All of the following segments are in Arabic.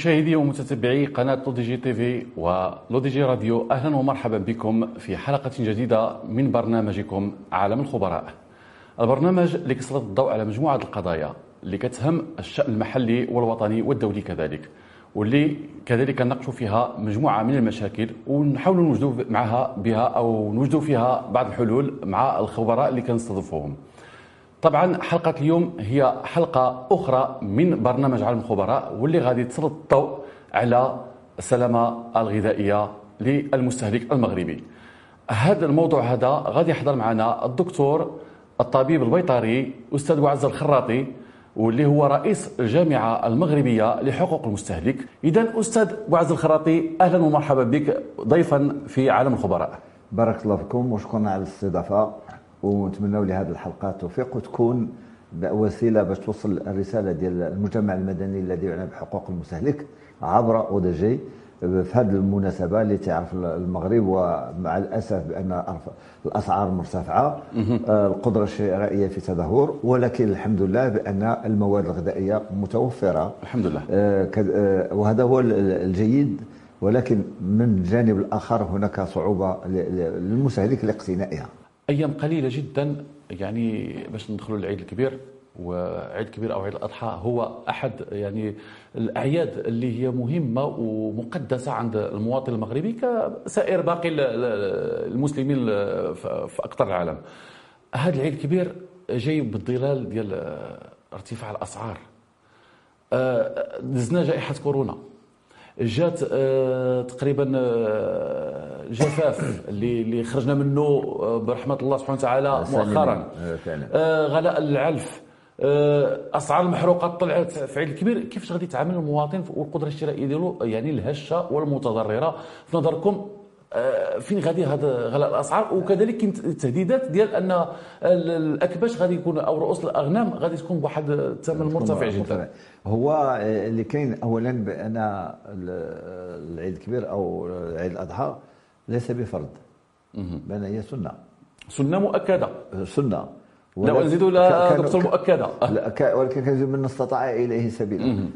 مشاهدي ومتتبعي قناة لو دي جي تي في ولو دي جي راديو أهلا ومرحبا بكم في حلقة جديدة من برنامجكم عالم الخبراء. البرنامج اللي كيسلط الضوء على مجموعة القضايا اللي كتهم الشأن المحلي والوطني والدولي كذلك واللي كذلك كنناقشوا فيها مجموعة من المشاكل ونحاولوا نوجدوا معها بها أو نوجدوا فيها بعض الحلول مع الخبراء اللي كنستضيفوهم. طبعا حلقة اليوم هي حلقة أخرى من برنامج عالم الخبراء واللي غادي تسلط الضوء على السلامة الغذائية للمستهلك المغربي. هذا الموضوع هذا غادي يحضر معنا الدكتور الطبيب البيطري أستاذ وعز الخراطي واللي هو رئيس الجامعة المغربية لحقوق المستهلك. إذا أستاذ وعز الخراطي أهلا ومرحبا بك ضيفا في عالم الخبراء. بارك الله فيكم وشكرا على الاستضافة. ونتمنوا لهذه الحلقة التوفيق وتكون وسيلة باش توصل الرسالة ديال المجتمع المدني الذي يعنى بحقوق المستهلك عبر أو دي جي في هذه المناسبة اللي تعرف المغرب ومع الأسف بأن الأسعار مرتفعة. آه، القدرة الشرائية في تدهور ولكن الحمد لله بأن المواد الغذائية متوفرة. الحمد لله. آه، آه، وهذا هو الجيد ولكن من الجانب الآخر هناك صعوبة للمستهلك لاقتنائها. أيام قليلة جدا يعني باش ندخلوا للعيد الكبير وعيد الكبير أو عيد الأضحى هو أحد يعني الأعياد اللي هي مهمة ومقدسة عند المواطن المغربي كسائر باقي المسلمين في اقطار العالم. هذا العيد الكبير جاي بالظلال ديال ارتفاع الأسعار. آه، دزنا جائحة كورونا جات آه، تقريبا آه، جفاف اللي اللي خرجنا منه آه، برحمة الله سبحانه وتعالى مؤخرا. غلاء العلف. أسعار المحروقات طلعت في عيد الكبير. كيفاش غادي يتعامل المواطن والقدرة الشرائية ديالو؟ يعني الهشة والمتضررة. في نظركم فين غادي هذا غلاء الأسعار؟ وكذلك كاين التهديدات ديال أن الأكباش غادي يكون أو رؤوس الأغنام غادي تكون بواحد الثمن مرتفع جدا. هو اللي كاين اولا بأن العيد الكبير أو عيد الأضحى ليس بفرض. بان هي سنة. سنة مؤكدة. سنة. لا نزيدوا لا دكتور مؤكدة. ولكن كان من استطاع إليه سبيلا.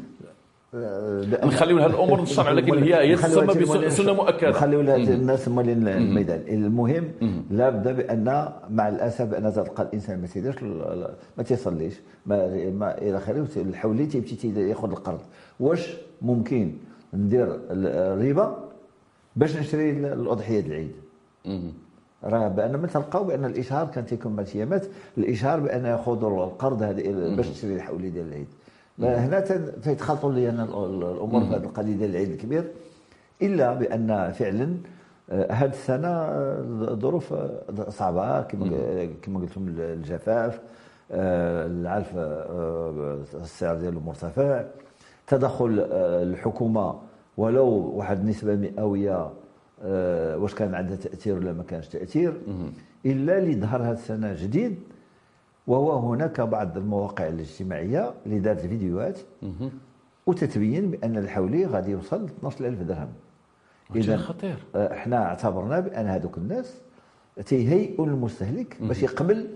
نخليو لها الأمور الشرع لكن هي هي تسمى بسنه مؤكدة. نخليو الناس هما الميدان المهم. لابد بأن مع الأسف بان تلقى الإنسان ما تيديرش ما تيصليش. ما, ما إلى آخره الحولي تيمشي ياخذ القرض. واش ممكن ندير الربا باش نشري الأضحية العيد؟ راه بأن ما تلقاو بأن الإشهار كان تيكون ايامات الإشهار بأن يأخذوا القرض هذا باش تشري الحولي ديال العيد. هنا تيتخلطوا لي أنا الأمور في هذه القضية ديال العيد الكبير إلا بأن فعلا هذه آه، السنة آه، ظروف آه، صعبة. كما كما قلت لكم الجفاف العلف السعر ديالو مرتفع تدخل الحكومة ولو واحد النسبة مئوية واش كان عندها تأثير ولا ما كانش تأثير إلا اللي ظهر هذه السنة جديد وهو هناك بعض المواقع الاجتماعية اللي دارت فيديوهات وتتبين بأن الحولي غادي يوصل 12000 درهم. اذا خطير. آه، إحنا اعتبرنا بأن هذوك الناس تيهيئوا المستهلك باش يقبل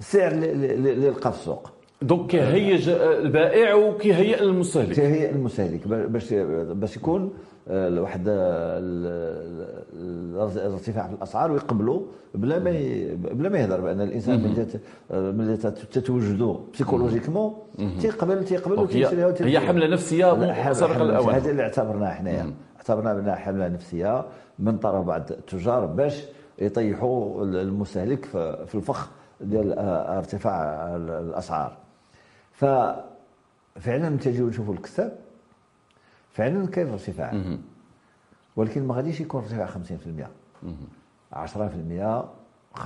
السعر اللي لقى في السوق. donc كيهيج البائع وكيهيئ المستهلك كيهيئ المستهلك باش باش يكون آه، واحد الارتفاع في الأسعار ويقبلوا بلا ما بلا ما يهضر بأن الإنسان ملي ملي تتوجدوا psychologiquement تيقبل تيقبل وتيشريها هي حملة نفسية سابقة الاوان هذا اللي اعتبرناه حنايا اعتبرنا بأنها حملة نفسية من طرف بعض التجار باش يطيحوا المستهلك في الفخ ديال آه، ارتفاع الأسعار. ففعلا تجيو نشوفوا الكتاب فعلا كاين ارتفاع؟ ولكن ما غاديش يكون ارتفاع 50% 10% 5%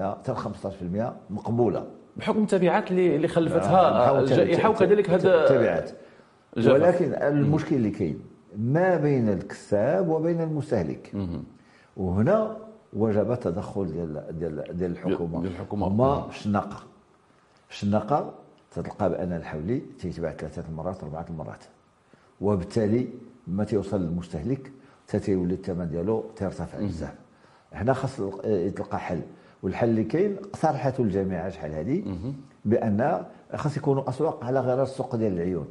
حتى 15% مقبولة. بحكم التبعات اللي اللي خلفتها الجائحه وكذلك هذا التبعات. ولكن المشكل اللي كاين ما بين الكساب وبين المستهلك. وهنا وجب تدخل ديال ديال ديال الحكومة. ديال الحكومة. هما الشناقه الشناقه تلقى بأن الحولي تيتباع ثلاثة المرات أربعة المرات وبالتالي ما تيوصل للمستهلك تيولي الثمن ديالو تيرتفع بزاف. هنا خاص يتلقى حل. والحل اللي كاين اقترحته الجامعة شحال هذه بأن خاص يكونوا أسواق على غير السوق ديال العيون.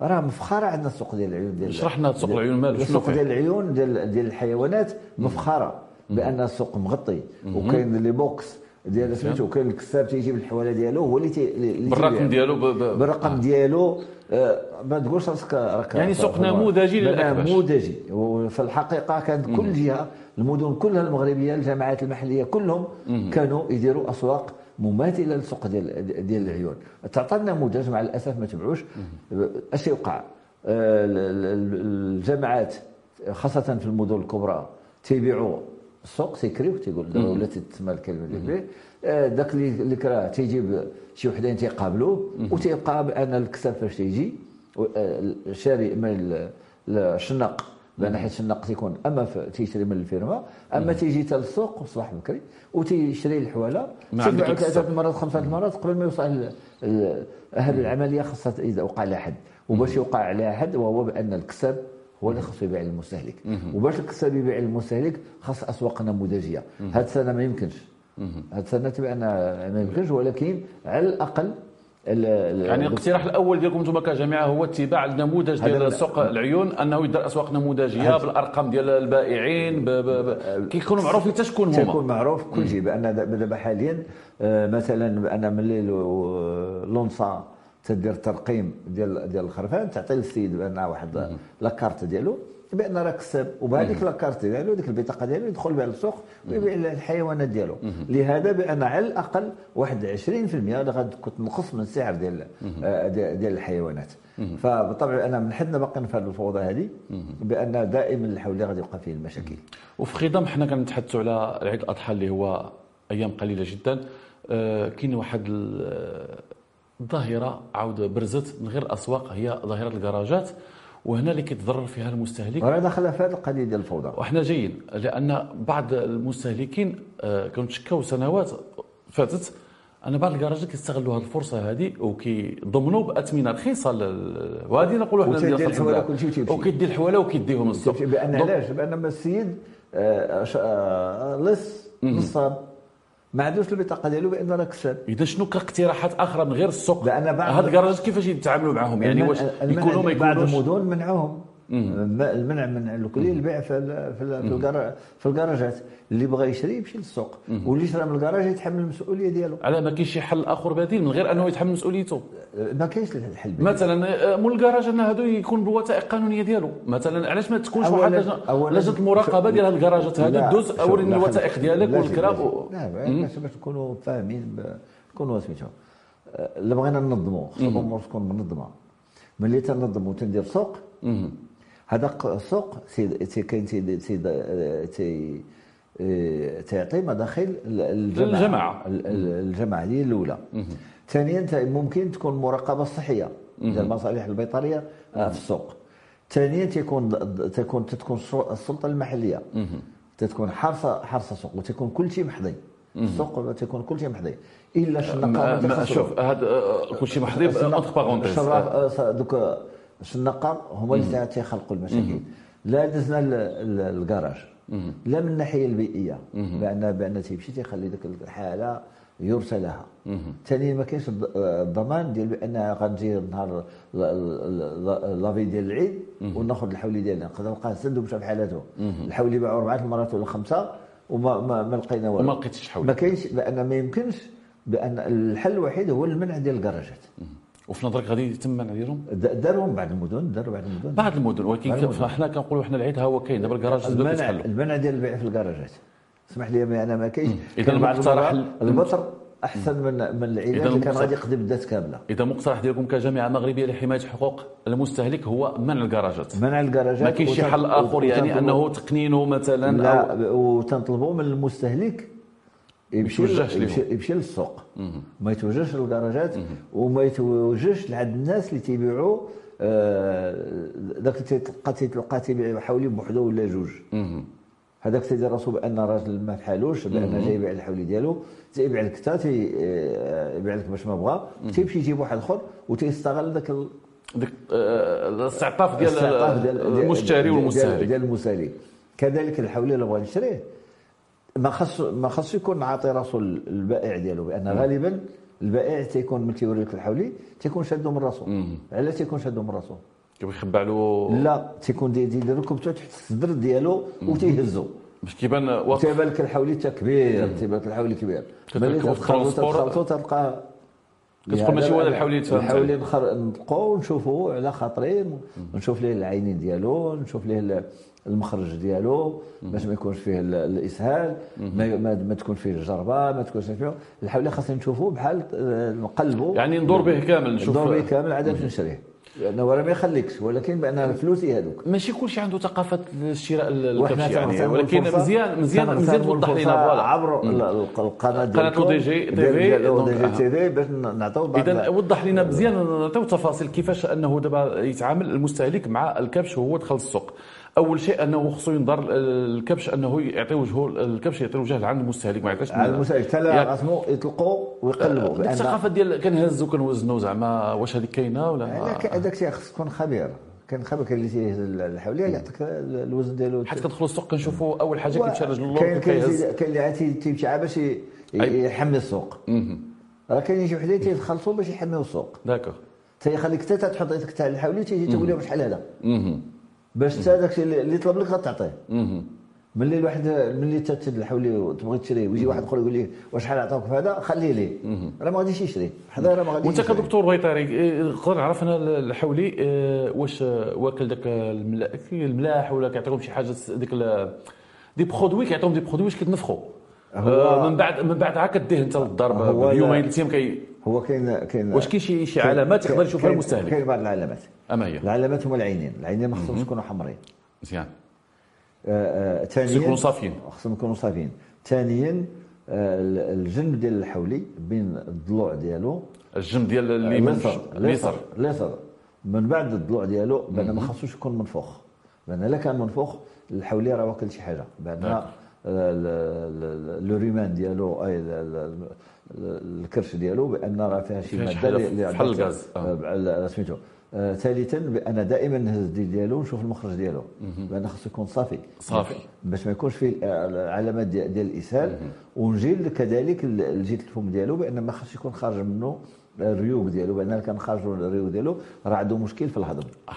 راه مفخرة عندنا السوق ديال العيون ديال شرحنا سوق العيون مالو شنو السوق؟ ديال العيون ديال ديال الحيوانات مفخرة بأن السوق مغطي. وكاين les box. ديال سميتو كاين الكساب تيجيب الحواله ديالو هو اللي تي- بالرقم. ديالو. بالرقم ديالو آه، ما تقولش راسك راك يعني سوق نموذجي للأكباش. نموذجي وفي الحقيقة كانت كل جهة المدن كلها المغربية الجماعات المحلية كلهم كانوا يديروا أسواق مماثلة للسوق ديال ديال العيون. تعطى نموذج مع الأسف ما تبعوش. أش يوقع آه، ال- ال- الجماعات خاصة في المدن الكبرى تيبيعوا السوق تيكريو تيقول ولا تسمى الكلمة ديال آه، داك اللي اللي كراه تيجيب شي وحدين تيقابلوه وتيبقى بان الكساب فاش تيجي آه، الشاري من ال- الشناق لأن حيت الشناق تيكون أما تيشري من la ferme أما تيجي حتى للسوق الصباح بكري وتيشري الحوالة الكساب. ثلاثة المرات خمسة المرات قبل ما يوصل هذه العملية خاصها إذا وقع على حد وباش يوقع على حد وهو بأن الكساب هو اللي خاصو يبيع للمستهلك. وباش الكساب يبيع للمستهلك خاص اسواق نموذجيه هذه السنة ما يمكنش. هذه السنة تبعنا ما يمكنش ولكن على الأقل ال- ال- يعني الاقتراح الأول ديالكم أنتم كجامعه هو اتباع النموذج ديال ال- سوق العيون أنه يدير اسواق نموذجيه بالأرقام ديال البائعين. كيكونوا معروفين حتى شكون تيكون هما معروف كل شيء بأن دابا حاليا آه، مثلا بان ملي لو- لونسا تدير ترقيم ديال ديال الخرفان تعطي للسيد بأن واحد لاكارت ديالو بأن راه كسب وبهذيك لاكارت ديالو ديك البطاقة ديالو يدخل بها للسوق ويبيع الحيوانات ديالو. لهذا بأن على الأقل واحد 20% اللي غتكون تنقص من السعر ديال آه، ديال الحيوانات. فبالطبع أنا من حدنا باقيين في هذه الفوضى هذه بأن دائما الحولي غادي يبقى فيه المشاكل. وفي خضم حنا كنتحدثوا على عيد الاضحى اللي هو أيام قليلة جدا. آه، كاين واحد الظاهره عاود برزت من غير الاسواق هي ظاهرة الكراجات وهنا اللي كيتضرر فيها المستهلك. وراه داخله في هذه القضية ديال الفوضى. وحنا جايين لأن بعض المستهلكين آه، كانوا تشكاو سنوات فاتت أن بعض الكراجات كيستغلوا هذه الفرصة هذه وكيضمنوا بأثمنة رخيصة وهذه نقولوا حنا ديال الحوالة. كلشي. وكيدي الحوالة وكيديهم للسوق بأن علاش؟ بأن السيد آه، آه، لص نصاب ما عندوش البطاقه ديالو بان راه كسب إذا شنو كاقتراحات أخرى من غير السوق؟ لأن بعض- هاد الكراجات كيفاش يتعاملوا معاهم يعني واش يكونوا ما بعض يكونوش؟ المدن منعوهم. المنع من الكلي البيع في ال- في ال- في الكرا- في الكراجات اللي بغى يشري يمشي للسوق. واللي شرى من الكراج يتحمل المسؤولية ديالو. على ما كاينش شي حل آخر بديل من غير أنه يتحمل مسؤوليته. آه، ما كاينش الحل بديل. مثلا آه، مول الكراج أن هادو يكون بالوثائق القانونيه ديالو. مثلا علاش ما تكونش واحد لجنه المراقبه ديال هاد الكراجات هادو؟ دوز اوريني لا، الوثائق ديالك لا، والكرا لا، باش باش نكونوا فاهمين نكونوا سميتو آه، الا بغينا ننظموا الأمور تكون منظمه ملي تنظم وتندير سوق هذاك السوق سيد سي- كاين سيد سيد آه، تي آه، تعطي مداخل الجماعة. للجماعة. ال- ال- الجماعة هي الأولى. ثانيا ممكن تكون المراقبه الصحيه ديال المصالح البيطرية آه، في السوق. ثانيا تكون تكون تكون السلطة المحلية. تكون حارسه حارسه سوق وتكون كل شيء محضي السوق تكون كل شيء محضي إلا تخسروا. شوف هاد آه، كلشي محضي entre parenthèses الشراف دوك الشنقه هما اللي تيخلقوا المشاكل. لا دزنا ال- ال- الكراج لا من الناحية البيئية. بان بأن تيمشي تيخلي ديك الحالة يرسى لها ثانيا ما كاينش الض- الضمان ديال بأن غنجي نهار لافي ديال العيد وناخذ الحولي ديالنا. نقدر نلقاه سد ومشى بحالته الحولي باعوا أربعة المرات ولا خمسة وما ما, ما لقينا والو. وما لقيتش حولي. ما كاينش بأن ما يمكنش بأن الحل الوحيد هو المنع ديال الكراجات وفي نظرك غادي يتم منع ديالهم د- دارهم بعض المدن داروا بعض المدن. بعض المدن ولكن. حنا كنقولوا حنا العيد ها هو كاين. دابا الكراج المنع المنع ديال البيع في الكراجات. اسمح لي ما أنا ما كاينش. بعض المقترح البطر أحسن من من إذا اللي كان غادي يقضي بالذات كاملة. إذا المقترح ديالكم كجامعة مغربية لحماية حقوق المستهلك هو منع الكراجات. منع الكراجات ما كاينش شي حل آخر يعني أنه تقنينه مثلا لا وتنطلبوا من المستهلك يمشي. يمشي, للسوق ما يتوجهش للكراجات وما يتوجهش لعند الناس اللي تيبيعوا آه، ذاك اللي تلقى تلقى تيبيع حوالي بوحده ولا جوج. هذاك تيدير راسو بأن راجل ما فحالوش بأن جاي يبيع الحولي ديالو. تيبيع لك حتى تيبيع لك باش ما بغا. تيمشي يجيب واحد آخر وتيستغل ذاك ديك آه، الاستعطاف ديال المشتري والمستهلك. ديال المستهلك. كذلك الحولي اللي بغى يشريه ما خص ما خص يكون عاطي راسو البائع ديالو بأن غالبا البائع تيكون ملي تيوري لك الحولي تيكون شادو من راسو. علاش تيكون شادو من راسو. كيخبع له لا تيكون تيدير ركبته تحت الصدر ديالو وتيهزو. باش كيبان واقف. تيبان لك الحولي تا كبير تيبان لك الحولي كبير ملي. تخلطو تلقى كتقول ماشي هو هذا الحولي فهمت الحولي نخر- نطلقو ونشوفو على خاطري نشوف ليه العينين ديالو نشوف ليه ال- المخرج ديالو باش ما يكونش فيه ال- الإسهال ما, ما, ما تكون فيه الجربة ما تكونش فيه الحولي خاصنا نشوفوه بحال آه، نقلبو. يعني ندور به كامل نشوف. ندور به كامل عاد نشريه. لأنه راه ما يخليكش ولكن بأن فلوسي هذوك. ماشي كلشي عنده ثقافة شراء وإحنا الكبش يعني ولكن مزيان مزيان مزيان توضح لنا voilà. عبر ال- ال- القناة قناة لو دي جي تي في، ديال دي جي. تي في باش نعطيو اذا وضح لنا مزيان نعطيو تفاصيل كيفاش أنه دابا يتعامل المستهلك مع الكبش وهو دخل السوق. أول شيء أنه خصو ينظر الكبش أنه يعطي وجهه الكبش يعطي وجه لعند المستهلك ما يعطيش على المسائل حتى. راسمو يطلقوا ويقلبوا ديك بان الثقافة ديال كنهزو كنوزنو زعما واش هذيك كاينة ولا ما هذاك الشيء خص تكون خبير كان خبير كان اللي تيهز الحولية يعطيك الوزن ديالو حيت كندخلوا السوق كنشوفوا أول حاجة كيمشي رجل اللور كاين كاين اللي عاد تي- تيمشي عاد باش. يحمي السوق. راه كاين شي وحدين تيخلصوا باش يحميو السوق d'accord تيخليك حتى تحط يدك تاع الحولي تيجي تقول لهم شحال هذا. باش حتى داك الشيء اللي طلب لك غتعطيه. ملي الواحد ملي تتد الحولي وتبغي تشريه ويجي واحد آخر يقول لك وشحال عطاوك في هذا؟ خليه ليه راه ما غاديش يشري. حدا راه ما غاديش وانت. كدكتور بيطري إيه، نقدر نعرف أنا الحولي إيه، واش واكل داك الملا- الملاح ولا كيعطيهم شي حاجة ديك des produits كيعطيهم des produits واش كيتنفخوا. آه، من بعد من بعد عاد كديه انت بيومين لا- ثلاث أيام كي هو كاين كاين واش كاين شي شي علامات يقدر يشوفها المستهلك؟ كاين بعض العلامات. أما هي؟ العلامات هما العينين. العينين ما خصهمش يكونوا حمرين مزيان. آه، آه، ثانيا يكونوا صافيين. خصهم يكونوا صافيين. ثانيا آه، ال- الجنب ديال الحولي بين الضلوع ديالو. الجنب ديال اليمين. اليسر اليسر اليسر من بعد الضلوع ديالو بان ما خصوش يكون منفوخ. لأن إلا كان منفوخ الحولي راه واكل شي حاجة. بأن نعم. لو ريمان ديالو اي ال- ال- ال- الكرش ديالو بان راه فيها شي ماده اللي- بحال الغاز. سميتو ثالثا بان دائما نهز الديل ديالو ونشوف المخرج ديالو بان خصو يكون صافي صافي. باش ما يكونش فيه العلامات ديال الاسهال ونجي كذلك الجيت الفم ديالو بان ما خصش يكون خارج منه الريوق ديالو بان كان خارج الريوق ديالو راه عنده مشكل في الهضم آه.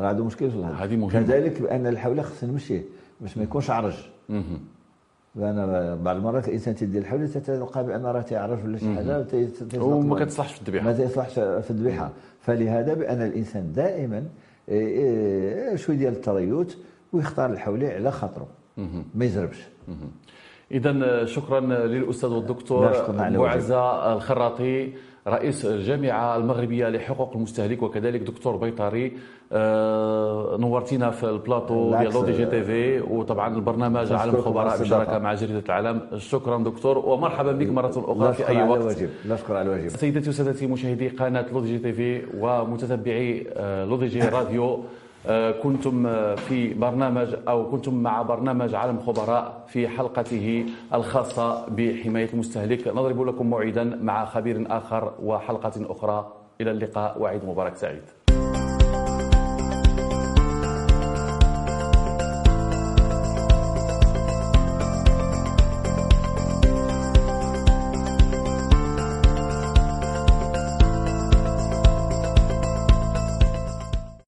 راه عنده مشكل في الهضم هذه. كذلك بان الحوله خص نمشيه باش ما يكونش عرج لأن بعض المرات الإنسان تيدير الحوله تلقى بأن راه تيعرج ولا شي حاجة تي- تي- وما كتصلحش في الذبيحة. ما تيصلحش في الذبيحة. فلهذا بأن الإنسان دائما إيه، إيه، شوية ديال التريث ويختار الحولي على خاطره ما يزربش اذا شكرا للأستاذ والدكتور معزة الخراطي رئيس الجامعة المغربية لحقوق المستهلك وكذلك دكتور بيطري. آه، نورتينا في البلاطو ديال L'ODJ TV وطبعا البرنامج عالم خبراء بشراكة الاستضافة. مع جريدة العالم. شكرا دكتور ومرحبا بك مرة أخرى في أي وقت. الواجب لا شكر على الواجب سيداتي وسادتي مشاهدي قناة L'ODJ TV ومتتبعي آه، L'ODJ Radio. آه، كنتم آه، في برنامج أو كنتم مع برنامج عالم خبراء في حلقته الخاصة بحماية المستهلك. نضرب لكم موعدا مع خبير آخر وحلقة أخرى. إلى اللقاء وعيد مبارك سعيد.